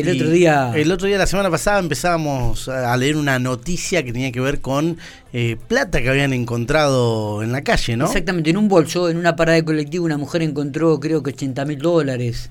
El otro día. El otro día, la semana pasada, empezábamos a leer una noticia que tenía que ver con eh, plata que habían encontrado en la calle, ¿no? Exactamente, en un bolso, en una parada de colectivo, una mujer encontró, creo que 80 mil dólares.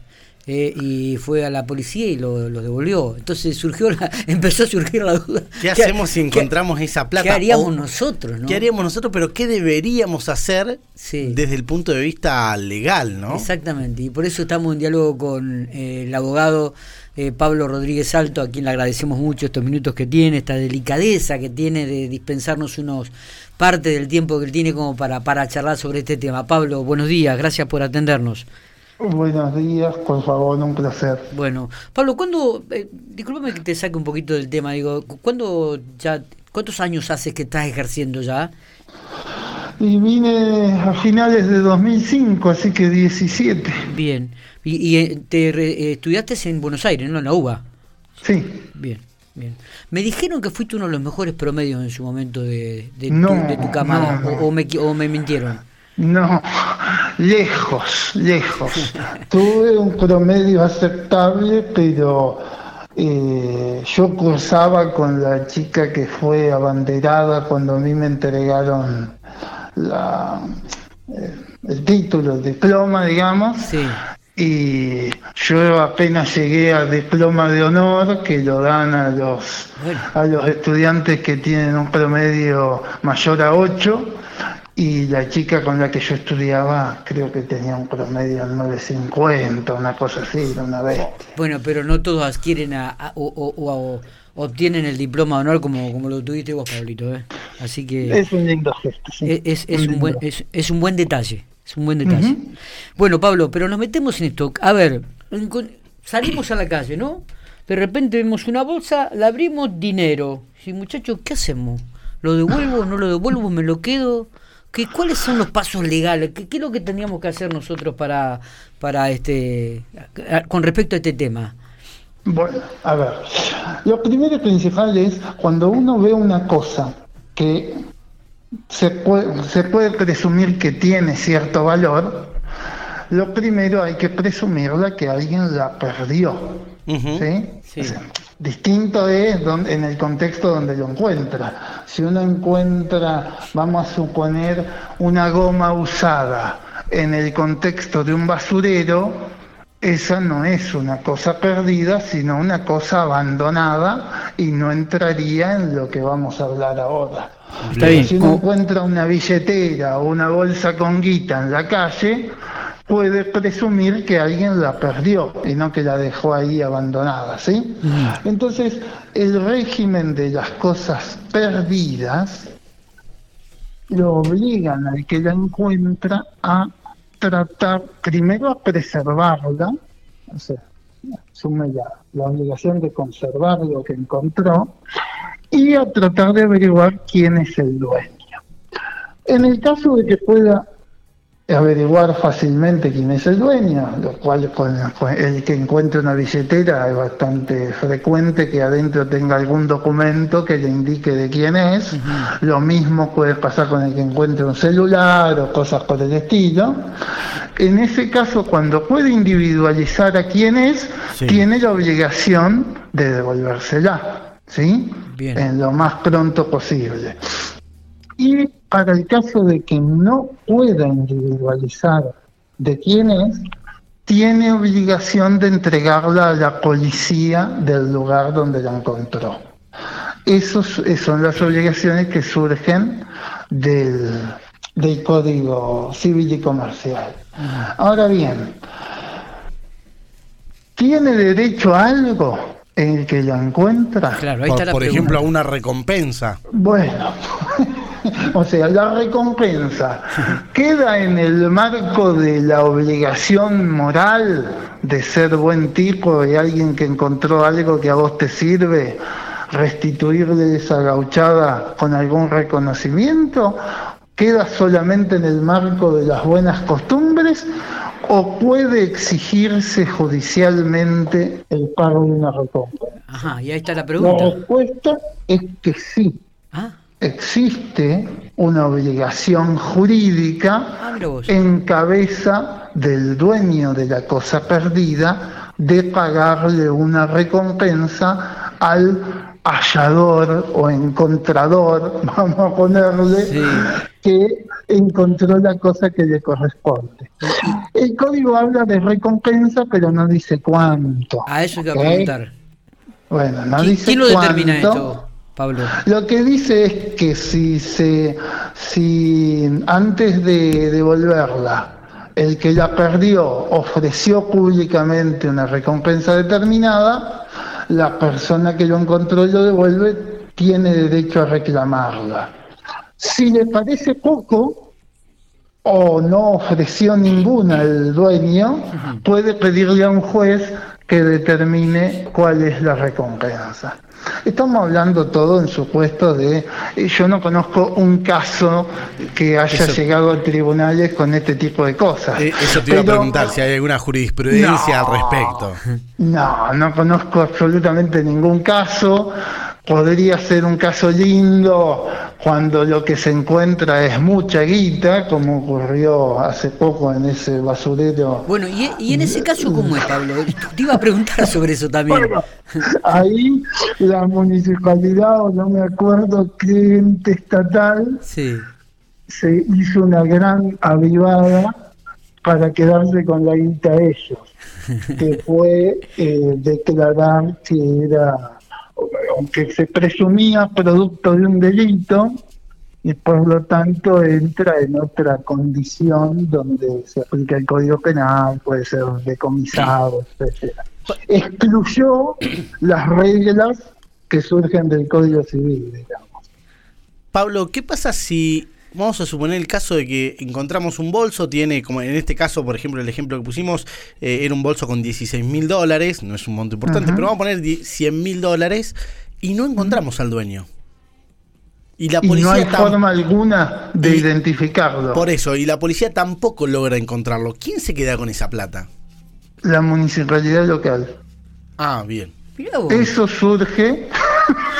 Eh, y fue a la policía y lo, devolvió. Entonces surgió la, empezó a surgir la duda. ¿Qué, hacemos si encontramos esa plata? ¿Qué haríamos nosotros? ¿Qué haríamos nosotros? Pero ¿qué deberíamos hacer desde el punto de vista legal? ¿no? Exactamente. Y por eso estamos en diálogo con eh, el abogado eh, Pablo Rodríguez Alto, a quien le agradecemos mucho estos minutos que tiene, esta delicadeza que tiene de dispensarnos unos parte del tiempo que él tiene como para, para charlar sobre este tema. Pablo, buenos días, gracias por atendernos. Buenos días, por favor, un placer. Bueno, Pablo, ¿cuándo, eh, discúlpame que te saque un poquito del tema, digo, ¿cuándo ya, cuántos años haces que estás ejerciendo ya? Y vine a finales de 2005, así que 17. Bien, y, eh, te eh, estudiaste en Buenos Aires, ¿no? En la UBA. Sí. Bien. Bien. Me dijeron que fuiste uno de los mejores promedios en su momento de, de, tu, de tu, camada, o, me, o me mintieron. No, lejos, lejos. Tuve un promedio aceptable, pero eh, yo cursaba con la chica que fue abanderada cuando a mí me entregaron la, eh, el título, el diploma, digamos. Sí. Y yo apenas llegué al diploma de honor que lo dan a los, a los estudiantes que tienen un promedio mayor a 8 y la chica con la que yo estudiaba creo que tenía un promedio de 950, una cosa así, una vez. Bueno, pero no todos adquieren a, o, obtienen el diploma de honor como, como lo tuviste vos, Pablito. ¿eh? Así que es un lindo gesto. Es, un, buen, es, un buen detalle. Es un buen detalle. Bueno, Pablo, pero nos metemos en esto. A ver, salimos a la calle, ¿no? De repente vemos una bolsa, la abrimos, dinero. Y muchachos, ¿qué hacemos? ¿Lo devuelvo? ¿No lo devuelvo? ¿Me lo quedo? ¿Qué, ¿Cuáles son los pasos legales? ¿Qué, ¿Qué, es lo que teníamos que hacer nosotros para, para este, con respecto a este tema? Bueno, a ver, lo primero y principal es cuando uno ve una cosa que se puede, se puede presumir que tiene cierto valor, lo primero hay que presumirla que alguien la perdió. ¿sí? sí. Distinto es en el contexto donde lo encuentra. Si uno encuentra, vamos a suponer, una goma usada en el contexto de un basurero, esa no es una cosa perdida, sino una cosa abandonada y no entraría en lo que vamos a hablar ahora. Si uno encuentra una billetera o una bolsa con guita en la calle, puede presumir que alguien la perdió y no que la dejó ahí abandonada, ¿sí? Entonces, el régimen de las cosas perdidas lo obligan al que la encuentra a tratar primero a preservarla, o sea, asume la, la obligación de conservar lo que encontró y a tratar de averiguar quién es el dueño. En el caso de que pueda averiguar fácilmente quién es el dueño, lo cual el que encuentre una billetera es bastante frecuente que adentro tenga algún documento que le indique de quién es. Lo mismo puede pasar con el que encuentre un celular o cosas por el estilo. En ese caso, cuando puede individualizar a quién es, tiene la obligación de devolvérsela, ¿sí? En lo más pronto posible. Y para el caso de que no pueda individualizar de quién es, tiene obligación de entregarla a la policía del lugar donde la encontró. Esas son las obligaciones que surgen del, del Código Civil y Comercial. Ahora bien, ¿tiene derecho a algo en el que la encuentra? Claro, ahí está por, ejemplo, a una recompensa. Bueno. o sea, la recompensa queda en el marco de la obligación moral de ser buen tipo y alguien que encontró algo que a vos te sirve, restituirle esa gauchada con algún reconocimiento, queda solamente en el marco de las buenas costumbres o puede exigirse judicialmente el pago de una recompensa. Ajá, y ahí está la pregunta. La respuesta es que sí. Ah existe una obligación jurídica ah, en cabeza del dueño de la cosa perdida de pagarle una recompensa al hallador o encontrador, vamos a ponerle, que encontró la cosa que le corresponde. El código habla de recompensa, pero no dice cuánto. A eso que preguntar. Bueno, no dice ¿Quién lo determina esto, Pablo? Lo que dice es que si se, si antes de devolverla el que la perdió ofreció públicamente una recompensa determinada, la persona que lo encontró y lo devuelve tiene derecho a reclamarla. Si le parece poco o no ofreció ninguna el dueño, puede pedirle a un juez que determine cuál es la recompensa. Estamos hablando todo en supuesto de, eh, yo no conozco un caso que haya llegado a tribunales con este tipo de cosas. Eh, eso te iba a preguntar si hay alguna jurisprudencia al respecto. No, no conozco absolutamente ningún caso. Podría ser un caso lindo cuando lo que se encuentra es mucha guita, como ocurrió hace poco en ese basurero. Bueno, ¿y, en ese caso cómo es, Pablo? Te iba a preguntar sobre eso también. ahí la municipalidad, o no me acuerdo qué ente estatal, se hizo una gran avivada para quedarse con la guita ellos, que fue eh, declarar que era aunque se presumía producto de un delito y por lo tanto entra en otra condición donde se aplica el Código Penal, puede ser decomisado, etcétera. Excluyó las reglas que surgen del Código Civil, digamos. Pablo, ¿qué pasa si vamos a suponer el caso de que encontramos un bolso, tiene, como en este caso, por ejemplo, el ejemplo que pusimos, eh, era un bolso con 16 mil dólares, no es un monto importante, pero vamos a poner 100 mil dólares y no encontramos al dueño. Y la policía no hay forma alguna de identificarlo. Por eso, y la policía tampoco logra encontrarlo. ¿Quién se queda con esa plata? La municipalidad local. Ah, bien. Eso surge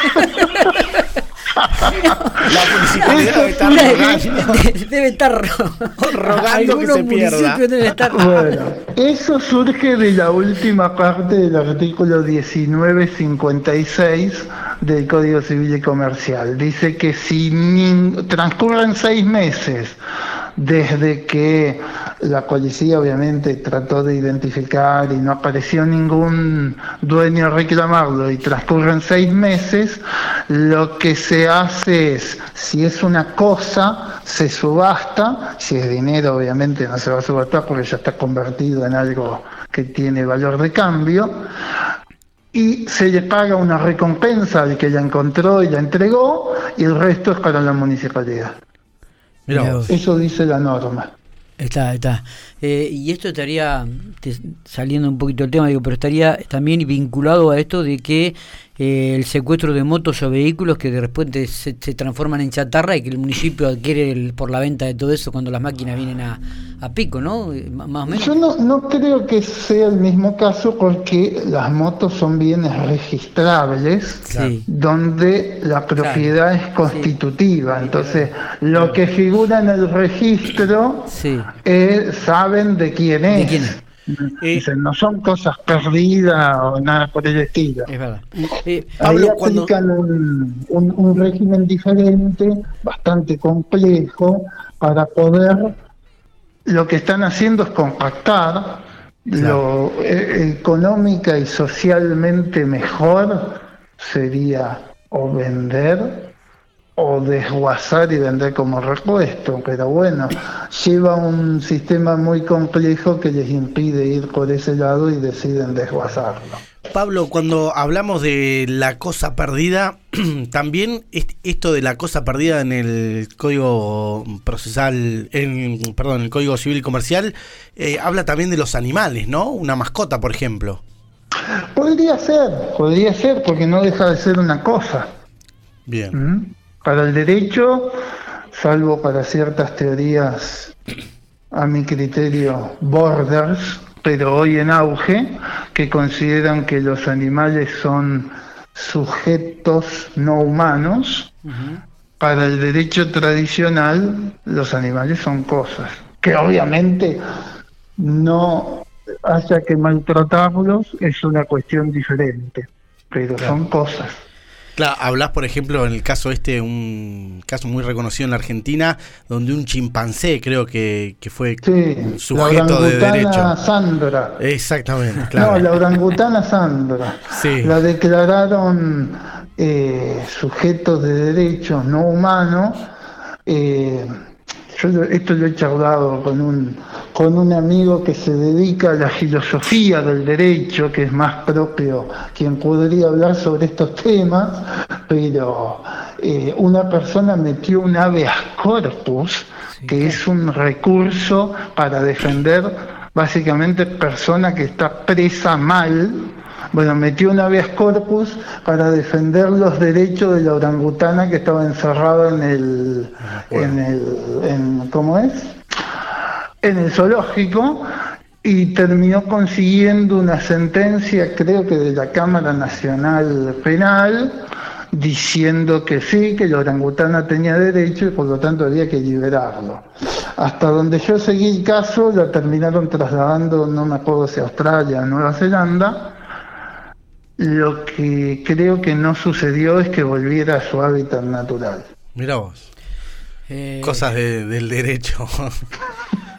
La municipalidad debe estar rogando. Debe estar rogando que se pierda. Bueno, eso surge de la última parte del artículo 1956 del Código Civil y Comercial. Dice que si transcurren seis meses desde que la policía obviamente trató de identificar y no apareció ningún dueño a reclamarlo y transcurren seis meses, lo que se hace es, si es una cosa, se subasta, si es dinero obviamente no se va a subastar porque ya está convertido en algo que tiene valor de cambio, y se le paga una recompensa al que la encontró y la entregó y el resto es para la municipalidad. Eso dice la norma. Está, está. Eh, y esto estaría, saliendo un poquito del tema, digo, pero estaría también vinculado a esto de que eh, el secuestro de motos o vehículos que de repente se, transforman en chatarra y que el municipio adquiere por la venta de todo eso cuando las máquinas vienen a, pico, ¿no? Eh, más o menos. Yo no, no creo que sea el mismo caso porque las motos son bienes registrables donde la propiedad es constitutiva. Entonces, lo que figura en el registro saben de quién es. ¿De quién es? Dicen, no son cosas perdidas o nada por el estilo. Es verdad. Eh, Ahí aplican un, régimen diferente, bastante complejo, para poder. Lo que están haciendo es compactar lo eh, económica y socialmente mejor sería o vender o desguazar y vender como repuesto, pero bueno, lleva un sistema muy complejo que les impide ir por ese lado y deciden desguazarlo. Pablo, cuando hablamos de la cosa perdida, también esto de la cosa perdida en el código procesal, en, perdón, en el código civil y comercial, eh, habla también de los animales, ¿no? Una mascota, por ejemplo. Podría ser, podría ser, porque no deja de ser una cosa. Bien. ¿Mm? Para el derecho, salvo para ciertas teorías, a mi criterio, borders, pero hoy en auge, que consideran que los animales son sujetos no humanos, para el derecho tradicional los animales son cosas, que obviamente no haya que maltratarlos es una cuestión diferente, pero son cosas. Claro, hablas, por ejemplo, en el caso este, un caso muy reconocido en la Argentina, donde un chimpancé creo que, que fue sujeto de derecho. Sandra. Exactamente, claro. No, la orangutana Sandra. Sí. La declararon eh, sujetos de derechos no humanos. Eh, yo esto lo he charlado con un, con un amigo que se dedica a la filosofía del derecho, que es más propio quien podría hablar sobre estos temas, pero eh, una persona metió un habeas corpus, que es un recurso para defender básicamente persona que está presa mal, bueno, metió un habeas corpus para defender los derechos de la orangutana que estaba encerrada en el, en el, en, ¿cómo es? En el zoológico y terminó consiguiendo una sentencia, creo que de la Cámara Nacional Penal, diciendo que sí, que la orangutana tenía derecho y por lo tanto había que liberarlo. Hasta donde yo seguí el caso, la terminaron trasladando, no me acuerdo si a Australia o Nueva Zelanda, lo que creo que no sucedió es que volviera a su hábitat natural. Mira vos. Eh, Cosas del derecho.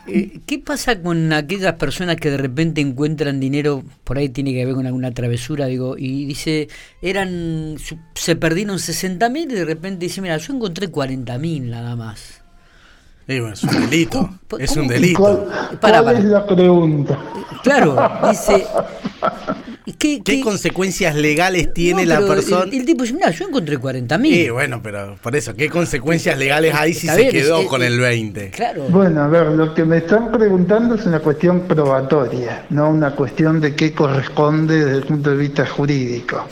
Eh, ¿Qué pasa con aquellas personas que de repente encuentran dinero, por ahí tiene que ver con alguna travesura, digo, y dice, eran, se perdieron 60 mil y de repente dice, mira, yo encontré 40 mil nada más. es un delito. Es un delito. ¿Cuál, es la pregunta? Claro, dice, ¿Qué, consecuencias legales tiene la persona? El, tipo dice, mira, yo encontré 40 mil. Sí, bueno, pero por eso, ¿qué consecuencias legales hay si se quedó con el 20? Claro. Bueno, a ver, lo que me están preguntando es una cuestión probatoria, no una cuestión de qué corresponde desde el punto de vista jurídico.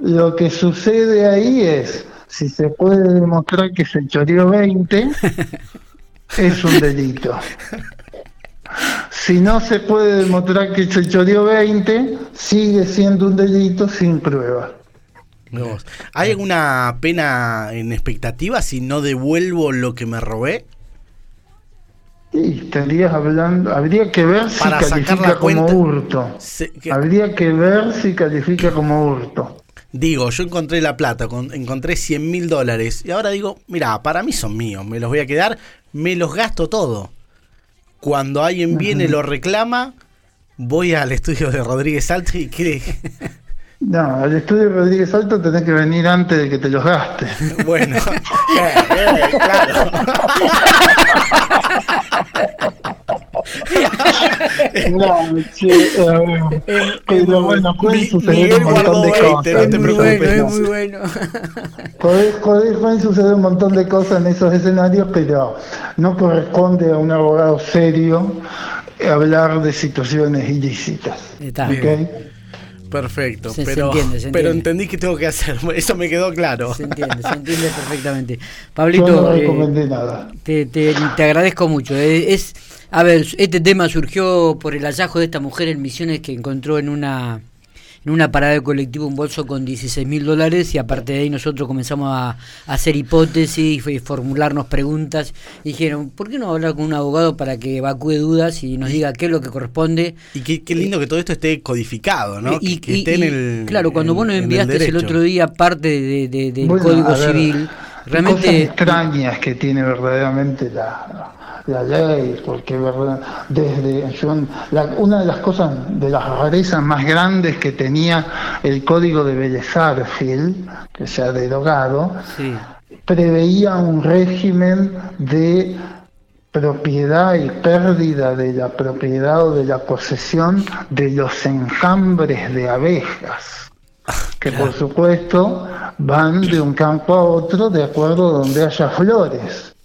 Lo que sucede ahí es, si se puede demostrar que se choreó 20, es un delito. Si no se puede demostrar que se choreó 20, sigue siendo un delito sin prueba. ¿Hay alguna pena en expectativa si no devuelvo lo que me robé? Sí, estarías hablando, habría que ver si califica como hurto. Habría que ver si califica como hurto. Digo, yo encontré la plata, encontré 100 mil dólares y ahora digo, mira, para mí son míos, me los voy a quedar, me los gasto todo cuando alguien viene y lo reclama, voy al estudio de Rodríguez Alto y ¿qué? No, al estudio de Rodríguez Alto tenés que venir antes de que te los gastes. Bueno, claro. No, che, eh, pero bueno, pueden suceder un montón de cosas. No muy bueno, es muy bueno. pueden suceder un montón de cosas en esos escenarios, pero no corresponde a un abogado serio hablar de situaciones ilícitas. Está Perfecto, pero, pero entendí que tengo que hacer, eso me quedó claro. Se entiende, se entiende perfectamente. Pablito, eh, nada. Te, te, te, agradezco mucho. Eh, es, a ver, este tema surgió por el hallazgo de esta mujer en Misiones que encontró en una en una parada de colectivo un bolso con 16 mil dólares y aparte de ahí nosotros comenzamos a, hacer hipótesis y formularnos preguntas. Y dijeron, ¿por qué no hablar con un abogado para que evacúe dudas y nos diga qué es lo que corresponde? Y qué, lindo que todo esto esté codificado, ¿no? Y, que, esté en el, claro, cuando vos nos enviaste el, otro día parte de, del Código Civil, realmente... Cosas extrañas que tiene verdaderamente la la ley, porque desde una de las cosas, de las rarezas más grandes que tenía el código de Vélez que se ha derogado, preveía un régimen de propiedad y pérdida de la propiedad o de la posesión de los enjambres de abejas, que por supuesto van de un campo a otro de acuerdo a donde haya flores.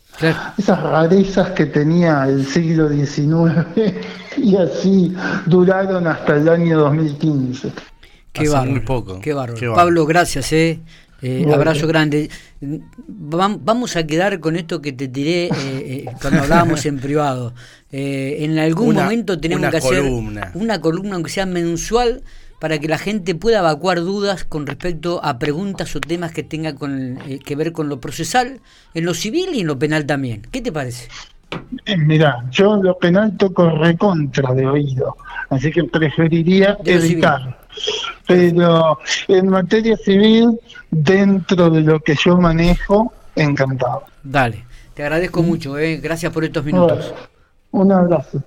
Esas rarezas que tenía el siglo XIX y así duraron hasta el año 2015. Qué bárbaro, poco. Qué bárbaro. Pablo, gracias, eh. eh abrazo grande. Vamos a quedar con esto que te tiré eh, eh, cuando hablábamos en privado. en algún momento tenemos que hacer una columna, aunque sea mensual, para que la gente pueda evacuar dudas con respecto a preguntas o temas que tenga eh, que ver con lo procesal, en lo civil y en lo penal también. ¿Qué te parece? Eh, mira, yo en lo penal toco recontra de oído, así que preferiría evitar. Pero en materia civil, dentro de lo que yo manejo, encantado. Dale, te agradezco mm. mucho, eh. gracias por estos minutos. Un abrazo.